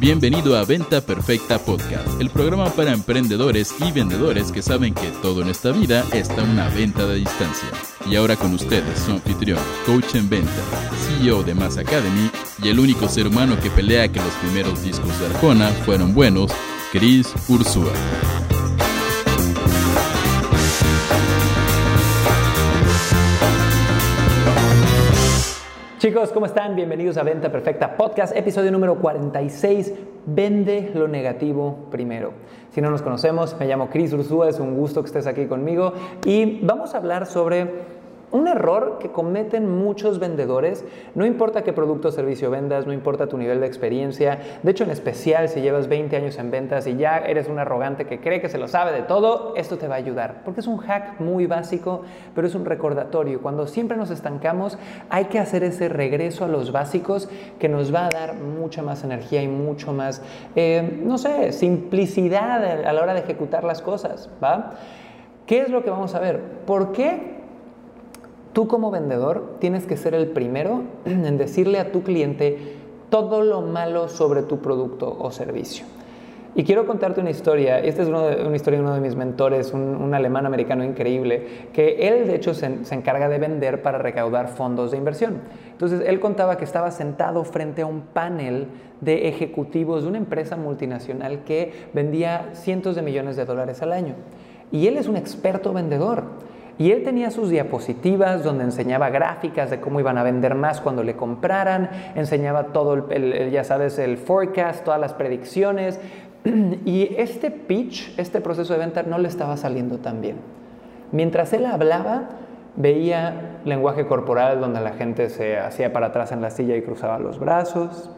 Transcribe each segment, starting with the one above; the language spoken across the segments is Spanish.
Bienvenido a Venta Perfecta Podcast, el programa para emprendedores y vendedores que saben que todo en esta vida está una venta de distancia. Y ahora con ustedes, su anfitrión, coach en venta, CEO de Mass Academy y el único ser humano que pelea que los primeros discos de Arjona fueron buenos, Chris Ursúa. Chicos, ¿cómo están? Bienvenidos a Venta Perfecta Podcast, episodio número 46. Vende lo negativo primero. Si no nos conocemos, me llamo Chris Ursúa, es un gusto que estés aquí conmigo y vamos a hablar sobre un error que cometen muchos vendedores, no importa qué producto o servicio vendas, no importa tu nivel de experiencia, de hecho en especial si llevas 20 años en ventas y ya eres un arrogante que cree que se lo sabe de todo, esto te va a ayudar, porque es un hack muy básico, pero es un recordatorio. Cuando siempre nos estancamos, hay que hacer ese regreso a los básicos que nos va a dar mucha más energía y mucho más, eh, no sé, simplicidad a la hora de ejecutar las cosas, ¿va? ¿Qué es lo que vamos a ver? ¿Por qué Tú como vendedor tienes que ser el primero en decirle a tu cliente todo lo malo sobre tu producto o servicio. Y quiero contarte una historia. Esta es una historia de uno de mis mentores, un, alemán americano increíble, que él de hecho se, se, encarga de vender para recaudar fondos de inversión. Entonces él contaba que estaba sentado frente a un panel de ejecutivos de una empresa multinacional que vendía cientos de millones de dólares al año. Y él es un experto vendedor. Y él tenía sus diapositivas donde enseñaba gráficas de cómo iban a vender más cuando le compraran, enseñaba todo, el, ya sabes, el forecast, todas las predicciones. Y este pitch, este proceso de venta no le estaba saliendo tan bien. Mientras él hablaba, veía lenguaje corporal donde la gente se hacía para atrás en la silla y cruzaba los brazos.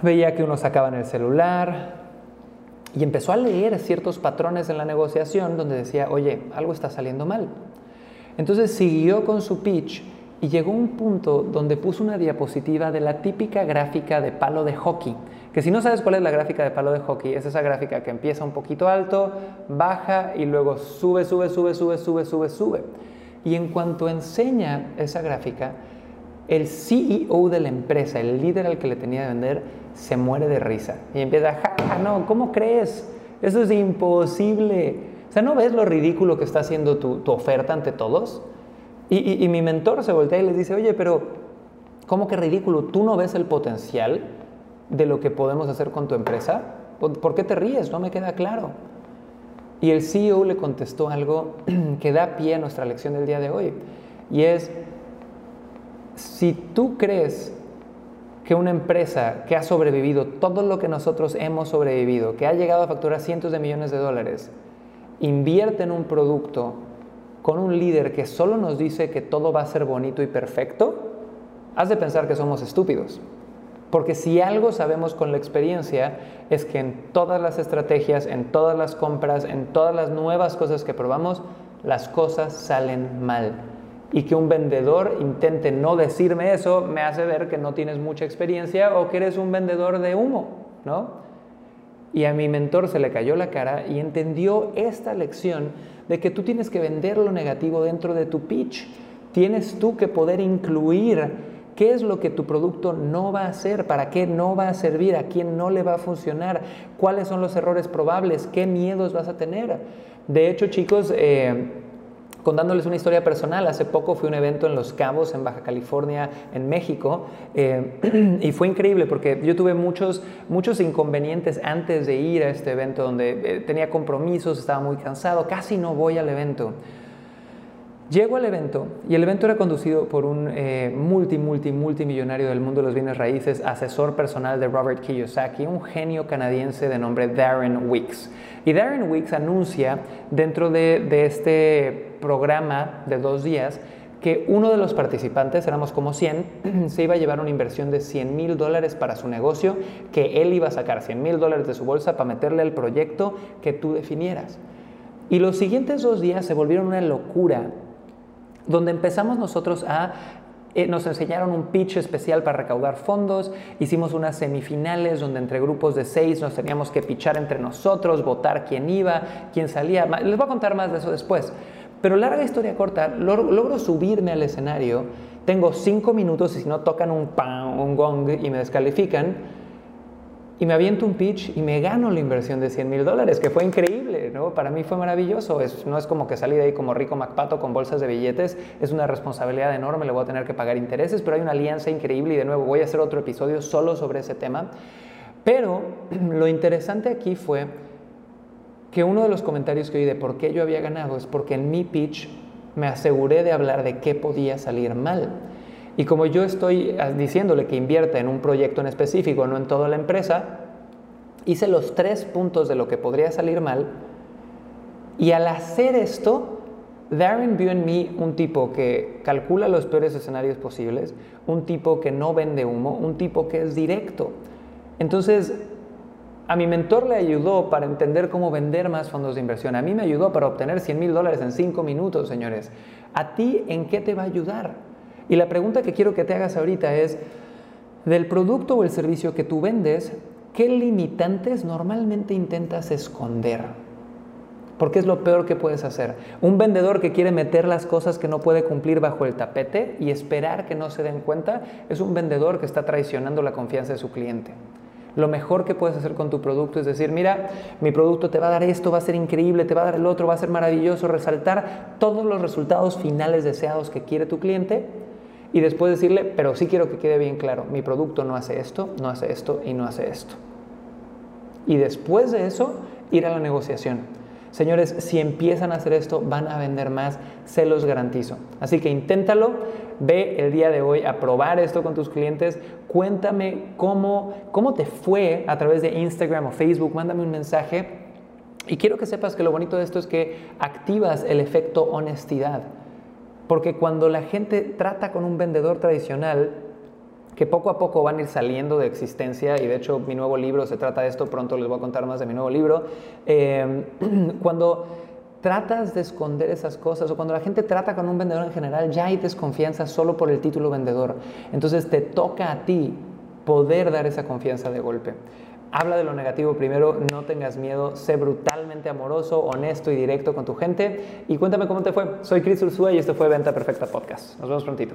Veía que uno sacaba en el celular, y empezó a leer ciertos patrones en la negociación donde decía, oye, algo está saliendo mal. Entonces siguió con su pitch y llegó a un punto donde puso una diapositiva de la típica gráfica de palo de hockey. Que si no sabes cuál es la gráfica de palo de hockey, es esa gráfica que empieza un poquito alto, baja y luego sube, sube, sube, sube, sube, sube, sube. Y en cuanto enseña esa gráfica, el CEO de la empresa, el líder al que le tenía de vender, se muere de risa y empieza, ja, no, ¿cómo crees? Eso es imposible. O sea, ¿no ves lo ridículo que está haciendo tu, oferta ante todos? Y, mi mentor se voltea y le dice, oye, pero ¿cómo que ridículo? ¿Tú no ves el potencial de lo que podemos hacer con tu empresa? ¿Por qué te ríes? No me queda claro. Y el CEO le contestó algo que da pie a nuestra lección del día de hoy. Y es, si tú crees que una empresa que ha sobrevivido todo lo que nosotros hemos sobrevivido, que ha llegado a facturar cientos de millones de dólares, invierte en un producto con un líder que solo nos dice que todo va a ser bonito y perfecto, has de pensar que somos estúpidos. Porque si algo sabemos con la experiencia es que en todas las estrategias, en todas las compras, en todas las nuevas cosas que probamos, las cosas salen mal y que un vendedor intente no decirme eso me hace ver que no tienes mucha experiencia o que eres un vendedor de humo, ¿no? Y a mi mentor se le cayó la cara y entendió esta lección de que tú tienes que vender lo negativo dentro de tu pitch. Tienes tú que poder incluir qué es lo que tu producto no va a hacer, para qué no va a servir, a quién no le va a funcionar, cuáles son los errores probables, qué miedos vas a tener. De hecho, chicos, eh, contándoles una historia personal, hace poco fui a un evento en Los Cabos, en Baja California, en México, eh, y fue increíble porque yo tuve muchos, muchos inconvenientes antes de ir a este evento, donde eh, tenía compromisos, estaba muy cansado, casi no voy al evento. Llego al evento y el evento era conducido por un eh, multi, multi, multimillonario del mundo de los bienes raíces, asesor personal de Robert Kiyosaki, un genio canadiense de nombre Darren Weeks. Y Darren Weeks anuncia dentro de, de este programa de dos días que uno de los participantes, éramos como 100, se iba a llevar una inversión de 100 mil dólares para su negocio, que él iba a sacar 100 mil dólares de su bolsa para meterle al proyecto que tú definieras. Y los siguientes dos días se volvieron una locura donde empezamos nosotros a eh, nos enseñaron un pitch especial para recaudar fondos, hicimos unas semifinales donde entre grupos de seis nos teníamos que pitchar entre nosotros, votar quién iba, quién salía. Les voy a contar más de eso después. Pero larga historia corta, logro subirme al escenario, tengo cinco minutos y si no tocan un, pan, un gong y me descalifican, y me aviento un pitch y me gano la inversión de 100 mil dólares, que fue increíble, ¿no? Para mí fue maravilloso. No es como que salí de ahí como rico MacPato con bolsas de billetes, es una responsabilidad enorme, le voy a tener que pagar intereses, pero hay una alianza increíble y de nuevo voy a hacer otro episodio solo sobre ese tema. Pero lo interesante aquí fue que uno de los comentarios que oí de por qué yo había ganado es porque en mi pitch me aseguré de hablar de qué podía salir mal. Y como yo estoy ah, diciéndole que invierta en un proyecto en específico, no en toda la empresa, hice los tres puntos de lo que podría salir mal. Y al hacer esto, Darren vio en mí un tipo que calcula los peores escenarios posibles, un tipo que no vende humo, un tipo que es directo. Entonces, a mi mentor le ayudó para entender cómo vender más fondos de inversión. A mí me ayudó para obtener 100 mil dólares en cinco minutos, señores. ¿A ti en qué te va a ayudar? Y la pregunta que quiero que te hagas ahorita es, del producto o el servicio que tú vendes, ¿qué limitantes normalmente intentas esconder? Porque es lo peor que puedes hacer. Un vendedor que quiere meter las cosas que no puede cumplir bajo el tapete y esperar que no se den cuenta es un vendedor que está traicionando la confianza de su cliente. Lo mejor que puedes hacer con tu producto es decir, mira, mi producto te va a dar esto, va a ser increíble, te va a dar el otro, va a ser maravilloso, resaltar todos los resultados finales deseados que quiere tu cliente y después decirle, pero sí quiero que quede bien claro, mi producto no hace esto, no hace esto y no hace esto. Y después de eso, ir a la negociación. Señores, si empiezan a hacer esto, van a vender más, se los garantizo. Así que inténtalo, ve el día de hoy a probar esto con tus clientes, cuéntame cómo, cómo te fue a través de Instagram o Facebook, mándame un mensaje. Y quiero que sepas que lo bonito de esto es que activas el efecto honestidad. Porque cuando la gente trata con un vendedor tradicional, que poco a poco van a ir saliendo de existencia, y de hecho mi nuevo libro se trata de esto, pronto les voy a contar más de mi nuevo libro, eh, cuando tratas de esconder esas cosas o cuando la gente trata con un vendedor en general, ya hay desconfianza solo por el título vendedor. Entonces te toca a ti poder dar esa confianza de golpe. Habla de lo negativo primero, no tengas miedo, sé brutalmente amoroso, honesto y directo con tu gente y cuéntame cómo te fue. Soy Chris Ursúa y esto fue Venta Perfecta Podcast. Nos vemos prontito.